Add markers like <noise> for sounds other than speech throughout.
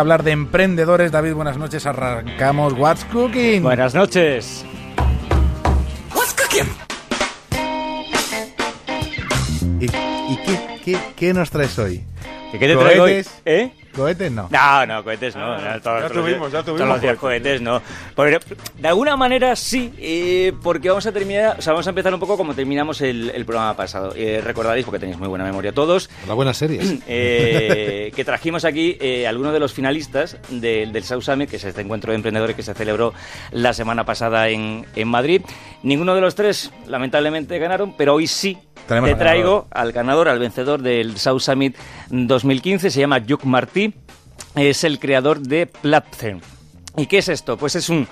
hablar de emprendedores. David, buenas noches. Arrancamos What's Cooking. Buenas noches. What's Cooking. ¿Y, y qué, qué, qué nos traes hoy? ¿Qué te traigo hoy? ¿Eh? ¿Cohetes no? No, no, cohetes no. Ah, todos, ya todos los tuvimos, ya tuvimos Todos los días cohetes no. Pero, de alguna manera sí, eh, porque vamos a terminar, o sea, vamos a empezar un poco como terminamos el, el programa pasado. Eh, recordaréis, porque tenéis muy buena memoria todos, La buena series. <clears throat> eh, que trajimos aquí eh, algunos de los finalistas del, del South Summit, que es este encuentro de emprendedores que se celebró la semana pasada en, en Madrid. Ninguno de los tres, lamentablemente, ganaron, pero hoy sí Tenemos te ganador. traigo al ganador, al vencedor del South Summit 2015, se llama Juk Martí, es el creador de Platform. ¿Y qué es esto? Pues es un,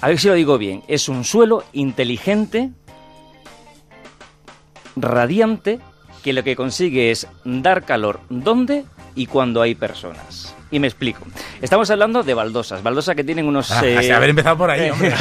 a ver si lo digo bien, es un suelo inteligente, radiante, que lo que consigue es dar calor donde y cuando hay personas. Y me explico. Estamos hablando de baldosas, baldosas que tienen unos... Ah, eh, haber empezado por ahí, <laughs> hombre.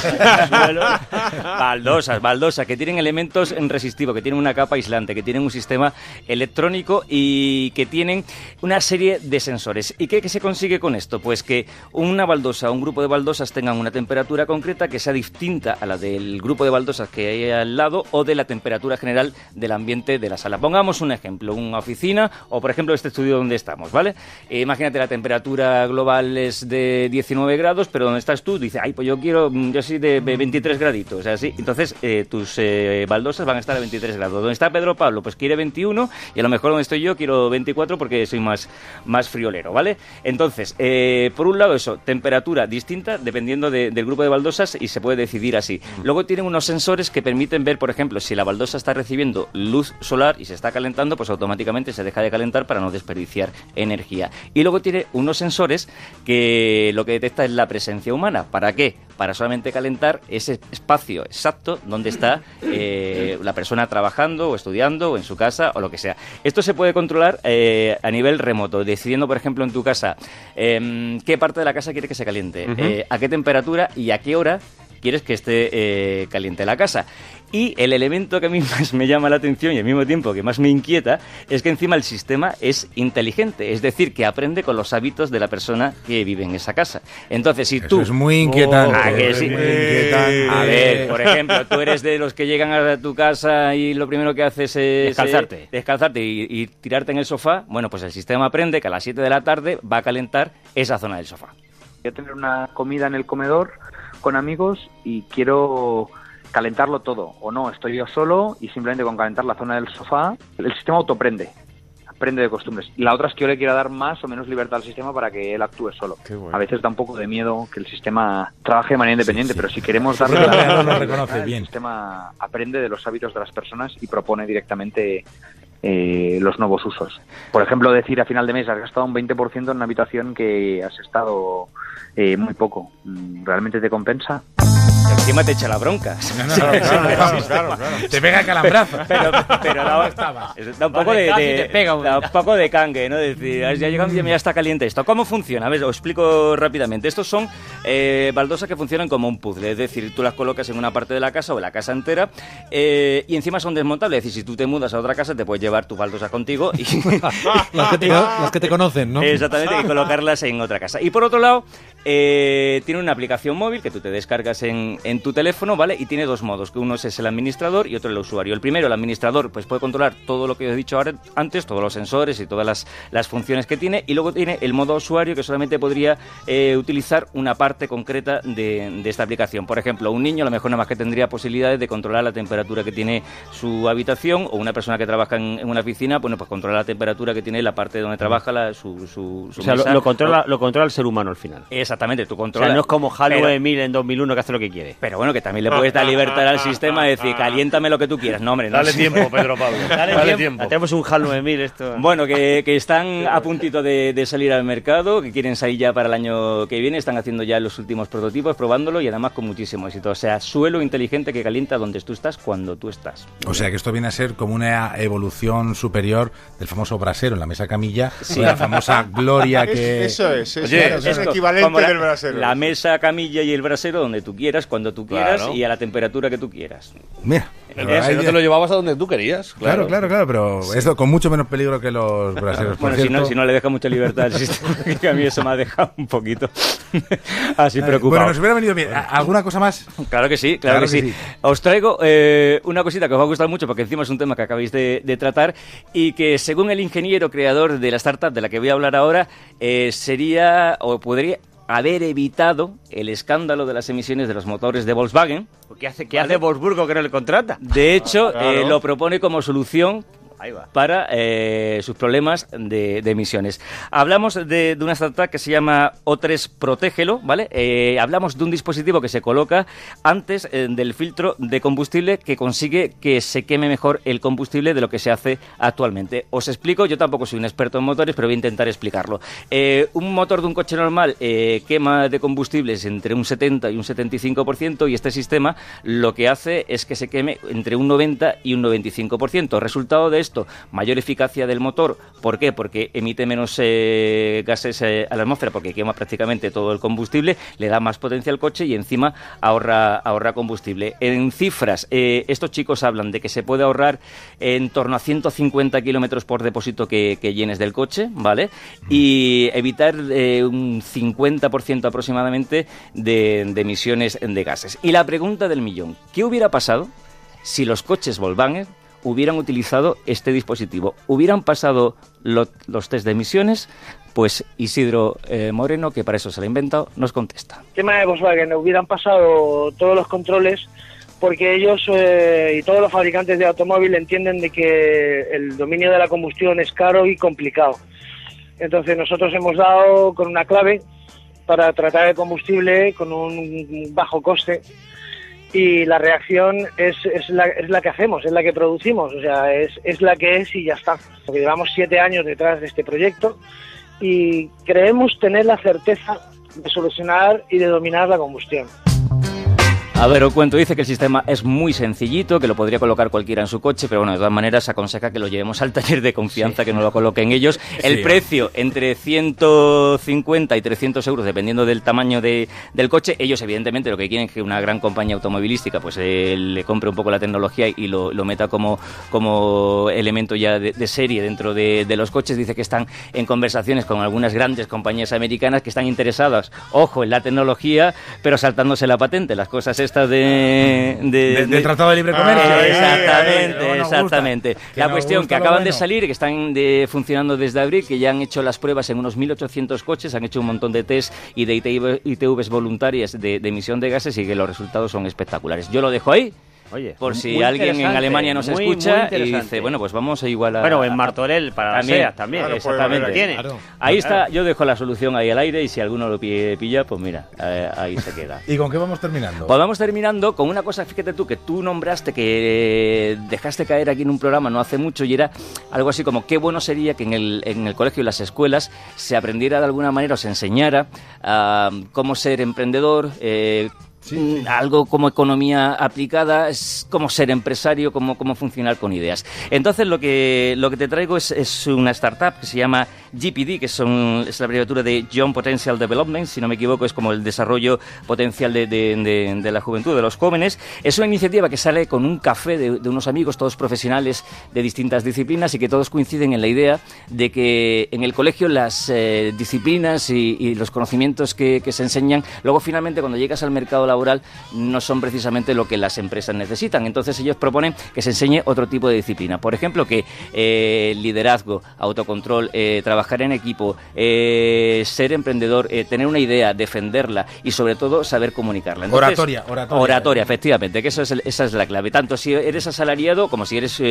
baldosas, baldosas, que tienen elementos resistivos, que tienen una capa aislante, que tienen un sistema electrónico y que tienen una serie de sensores. ¿Y qué, qué se consigue con esto? Pues que una baldosa, un grupo de baldosas tengan una temperatura concreta que sea distinta a la del grupo de baldosas que hay al lado o de la temperatura general del ambiente de la sala. Pongamos un ejemplo, una oficina o por ejemplo este estudio donde estamos, ¿vale? Eh, imagínate la temperatura global es de 19 grados, pero donde estás tú dices, ay, pues yo quiero, mm, yo soy de 23 graditos, así. Entonces eh, tus eh, baldosas van a estar a 23 grados. Donde está Pedro Pablo, pues quiere 21 y a lo mejor donde estoy yo quiero 24 porque soy más, más friolero, ¿vale? Entonces, eh, por un lado eso, temperatura distinta dependiendo de- del grupo de baldosas y se puede decidir así. Luego tienen unos sensores que permiten ver, por ejemplo, si la baldosa está recibiendo luz solar y se está calentando, pues automáticamente se deja de calentar para no desperdiciar energía. Y luego tiene unos sensores que lo que detecta es la presencia humana. ¿Para qué? Para solamente calentar ese espacio exacto donde está eh, la persona trabajando o estudiando o en su casa o lo que sea. Esto se puede controlar eh, a nivel remoto, decidiendo, por ejemplo, en tu casa em, qué parte de la casa quiere que se caliente, eh, a qué temperatura y a qué hora quieres que esté eh, caliente la casa. Y el elemento que a mí <laughs> más me llama la atención y al mismo tiempo que más me inquieta es que encima el sistema es inteligente, es decir, que aprende con los hábitos de la persona que vive en esa casa. Entonces, si Eso tú... es muy inquietante. Que es sí. muy inquietante. A ver, por ejemplo, tú eres de los que llegan a tu casa y lo primero que haces es... Descalzarte. eh, descalzarte y, y tirarte en el sofá. Bueno, pues el sistema aprende que a las 7 de la tarde va a calentar esa zona del sofá. Voy a tener una comida en el comedor con amigos y quiero calentarlo todo. O no, estoy yo solo y simplemente con calentar la zona del sofá, el sistema autoprende. Aprende de costumbres. La otra es que yo le quiero dar más o menos libertad al sistema para que él actúe solo. Bueno. A veces da un poco de miedo que el sistema trabaje de manera independiente, sí. pero si queremos darle la no <laughs> reconoce el bien. sistema aprende de los hábitos de las personas y propone directamente eh, los nuevos usos. Por ejemplo, decir a final de mes has gastado un 20% en una habitación que has estado eh, muy poco. Mm, ¿Realmente te compensa? Encima te echa la bronca. No, no, <laughs> claro, claro, claro, claro. Te pega calambrazo. <laughs> Pero, pero da, da un <laughs> poco de, de- te pega un- da un poco de cangue, ¿no? Decir, "Ah, ya llegando y ya está caliente esto. ¿Cómo funciona? A ver, os explico rápidamente. Estos son eh, baldosas que funcionan como un puzzle, es decir, tú las colocas en una parte de la casa o en la casa entera eh, y encima son desmontables. Es decir, si tú te mudas a otra casa te puedes llevar tus baldosas contigo y, Las que te, las que te conocen, ¿no? Exactamente, y colocarlas en otra casa. Y por otro lado, eh, tiene una aplicación móvil que tú te descargas en, en tu teléfono, ¿vale? Y tiene dos modos, que uno es el administrador y otro el usuario. El primero, el administrador, pues puede controlar todo lo que os he dicho ahora, antes, todos los sensores y todas las, las funciones que tiene. Y luego tiene el modo usuario que solamente podría eh, utilizar una parte concreta de, de esta aplicación. Por ejemplo, un niño a lo mejor nada más que tendría posibilidades de controlar la temperatura que tiene su habitación o una persona que trabaja en, en una piscina, bueno, pues controlar la temperatura que tiene la parte donde trabaja la, su, su, su O sea, lo, mesa. lo controla, lo controla el ser humano al final. Exactamente, tú O controlas. sea, no es como HAL pero, 9000 en 2001 que hace lo que quiere. Pero bueno, que también le puedes dar libertad al sistema de decir, caliéntame lo que tú quieras. No, hombre, no. Dale tiempo, Pedro <laughs> Pablo. Dale, tiempo. Tenemos un HAL 9000 esto. Bueno, que, que están a puntito de, de salir al mercado, que quieren salir ya para el año que viene, están haciendo ya los últimos prototipos, probándolo y además con muchísimo éxito. O sea, suelo inteligente que calienta donde tú estás cuando tú estás. O sea que esto viene a ser como una evolución superior del famoso brasero en la mesa camilla, Sí. la famosa <laughs> gloria que... Eso es, eso Oye, es, equivalente la, del brasero. La mesa, camilla y el brasero donde tú quieras, cuando tú quieras Claro. y a la temperatura que tú quieras. Mira, El brasero te lo llevabas a donde tú querías. Claro, claro, claro, pero esto con mucho menos peligro que los braseros. Bueno, si no, si no le deja mucha libertad al <laughs> sistema, <laughs> que a mí eso me ha dejado un poquito <laughs> así preocupado. Bueno, nos hubiera venido bien. ¿Alguna cosa más? Claro que sí, claro, que, sí. Os traigo eh, una cosita que os va a gustar mucho porque encima es un tema que acabáis de, tratar y que según el ingeniero creador de la startup de la que voy a hablar ahora, eh, sería o podría haber evitado el escándalo de las emisiones de los motores de Volkswagen. ¿Qué hace, qué hace Wolfsburgo que no le contrata? De hecho, eh, lo propone como solución para eh, sus problemas de, emisiones. Hablamos de, una startup que se llama O3 Protégelo, ¿vale? Eh, hablamos de un dispositivo que se coloca antes eh, del filtro de combustible que consigue que se queme mejor el combustible de lo que se hace actualmente. Os explico, yo tampoco soy un experto en motores, pero voy a intentar explicarlo. un motor de un coche normal quema de combustibles entre un 70 y un 75% y este sistema lo que hace es que se queme entre un 90 y un 95%. Resultado de esto, mayor eficacia del motor. ¿Por qué? Porque emite menos eh, gases eh, a la atmósfera, porque quema prácticamente todo el combustible, le da más potencia al coche y encima ahorra, ahorra combustible. En cifras, eh, estos chicos hablan de que se puede ahorrar en torno a 150 kilómetros por depósito que, llenes del coche, ¿vale? Y evitar un 50% aproximadamente de, emisiones de gases. Y la pregunta del millón, ¿qué hubiera pasado si los coches Volkswagen hubieran utilizado este dispositivo. Hubieran pasado los test de emisiones, pues Isidro eh, Moreno, que para eso se lo ha inventado, nos contesta. El tema de Volkswagen, hubieran pasado todos los controles porque ellos eh, y todos los fabricantes de automóvil entienden de que el dominio de la combustión es caro y complicado. Entonces nosotros hemos dado con una clave para tratar el combustible con un bajo coste y la reacción es, es, la, es la que hacemos, es la que producimos, o sea, es, es la que es y ya está. Porque llevamos siete años detrás de este proyecto y creemos tener la certeza de solucionar y de dominar la combustión. A ver, os cuento, dice que el sistema es muy sencillito, que lo podría colocar cualquiera en su coche, pero bueno, de todas maneras aconseja que lo llevemos al taller de confianza, que no lo coloquen ellos. El precio entre 150 y 300 euros, dependiendo del tamaño de, del coche. Ellos, evidentemente, lo que quieren es que una gran compañía automovilística pues eh, le compre un poco la tecnología y lo, lo meta como, como elemento ya de, serie dentro de, de, los coches. Dice que están en conversaciones con algunas grandes compañías americanas que están interesadas, ojo, en la tecnología, pero saltándose la patente. Las cosas esta de... de, Tratado de Libre Comercio. Ah, exactamente, exactamente. La cuestión que acaban de salir, que están de, funcionando desde abril, que ya han hecho las pruebas en unos 1.800 coches, han hecho un montón de test y de ITVs voluntarias de emisión de gases y que los resultados son espectaculares. Yo lo dejo ahí. Oye, por si alguien en Alemania nos escucha y dice, bueno, pues vamos a igual a... Bueno, en Martorell para también, también, exactamente. Tiene. Ahí está, yo dejo la solución ahí al aire y si alguno lo pilla, pues mira, eh, ahí se queda. ¿Y con qué vamos terminando? Pues vamos terminando con una cosa, fíjate tú, que tú nombraste, que dejaste caer aquí en un programa no hace mucho y era algo así como qué bueno sería que en el, en el colegio y las escuelas se aprendiera de alguna manera o se enseñara a cómo ser emprendedor, eh, Mm, algo como economía aplicada, es como ser empresario, cómo, cómo funcionar con ideas. Entonces lo que, lo que te traigo es, es una startup que se llama GPD, que son, es la abreviatura de Young Potential Development, si no me equivoco, es como el desarrollo potencial de, de, de, la juventud, de los jóvenes. Es una iniciativa que sale con un café de, unos amigos, todos profesionales de distintas disciplinas y que todos coinciden en la idea de que en el colegio las eh, disciplinas y, y, los conocimientos que, que se enseñan, luego finalmente cuando llegas al mercado laboral, no son precisamente lo que las empresas necesitan. Entonces ellos proponen que se enseñe otro tipo de disciplina. Por ejemplo, que eh, liderazgo, autocontrol, eh, trabajar en equipo, eh, ser emprendedor, tener una idea, defenderla y sobre todo saber comunicarla. oratoria, oratoria. Oratoria, efectivamente, que eso es esa es la clave. Tanto si eres asalariado como si eres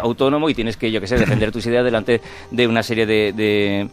autónomo y tienes que, yo que sé, defender tus ideas delante de una serie de de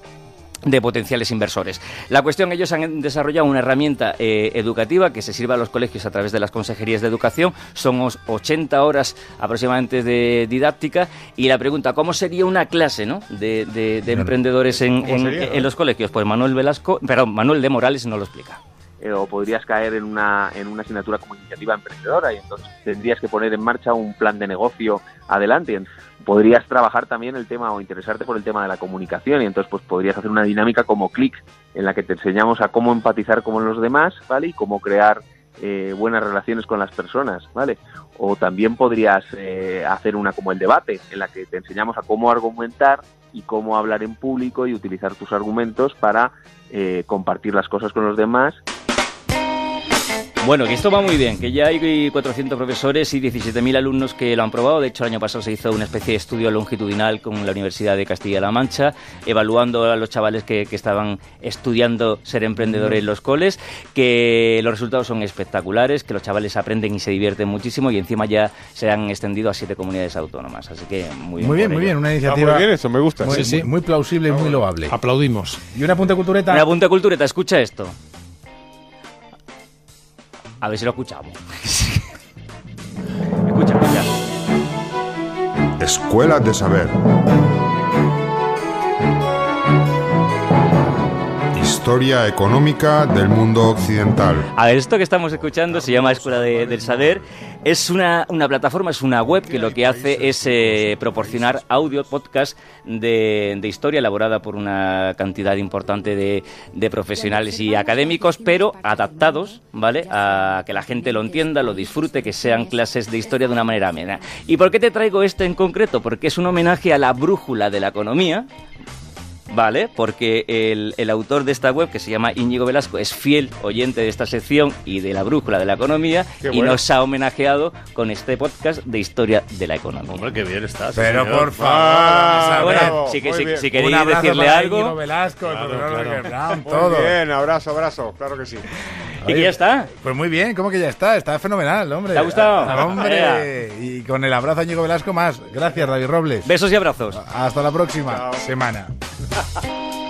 potenciales inversores. La cuestión, ellos han desarrollado una herramienta eh, educativa que se sirva a los colegios a través de las consejerías de educación. Somos 80 horas aproximadamente de didáctica y la pregunta, ¿cómo sería una clase ¿no? de, emprendedores en, en, los colegios? Pues Manuel Velasco, perdón, Manuel de Morales nos lo explica. Eh, o podrías caer en una, en una asignatura como iniciativa emprendedora y entonces tendrías que poner en marcha un plan de negocio adelante. Podrías trabajar también el tema o interesarte por el tema de la comunicación y entonces pues podrías hacer una dinámica como click en la que te enseñamos a cómo empatizar con los demás, ¿vale? Y cómo crear eh, buenas relaciones con las personas, ¿vale? O también podrías eh, hacer una como el debate, en la que te enseñamos a cómo argumentar y cómo hablar en público y utilizar tus argumentos para eh, compartir las cosas con los demás bueno, que esto va muy bien, que ya hay 400 profesores y 17.000 alumnos que lo han probado. De hecho, el año pasado se hizo una especie de estudio longitudinal con la Universidad de Castilla-La Mancha, evaluando a los chavales que, estaban estudiando ser emprendedores en los coles, que los resultados son espectaculares, que los chavales aprenden y se divierten muchísimo y encima ya se han extendido a siete comunidades autónomas. Así que muy bien. Muy bien, muy bien, una iniciativa. muy bien, eso me gusta. Muy, sí, muy plausible y muy loable. Aplaudimos. Y una punta cultureta. Una punta cultureta, escucha esto. A ver si lo escuchamos. <laughs> escucha, escucha. Escuela de Saber. Historia económica del mundo occidental. A ver, esto que estamos escuchando se llama Escuela del Saber. Es una, plataforma, es una web que lo que hace es eh, proporcionar audio, podcast de, historia elaborada por una cantidad importante de, de, profesionales y académicos, pero adaptados, ¿vale? A que la gente lo entienda, lo disfrute, que sean clases de historia de una manera amena. ¿Y por qué te traigo esto en concreto? Porque es un homenaje a la brújula de la economía, Vale, porque el, autor de esta web, que se llama Íñigo Velasco, es fiel oyente de esta sección y de la brújula de la economía y nos ha homenajeado con este podcast de historia de la economía. Hombre, qué bien estás. Pero por favor, si, queréis decirle algo. Íñigo Velasco, el claro, claro. todo. Muy bien, abrazo, abrazo, claro que sí. ¿Y que ya está? Pues muy bien, ¿cómo que ya está? Está fenomenal, hombre. ¿Te ha gustado? Hombre, y con el abrazo a Íñigo Velasco más. Gracias, David Robles. Besos y abrazos. Hasta la próxima semana. ha <laughs> ha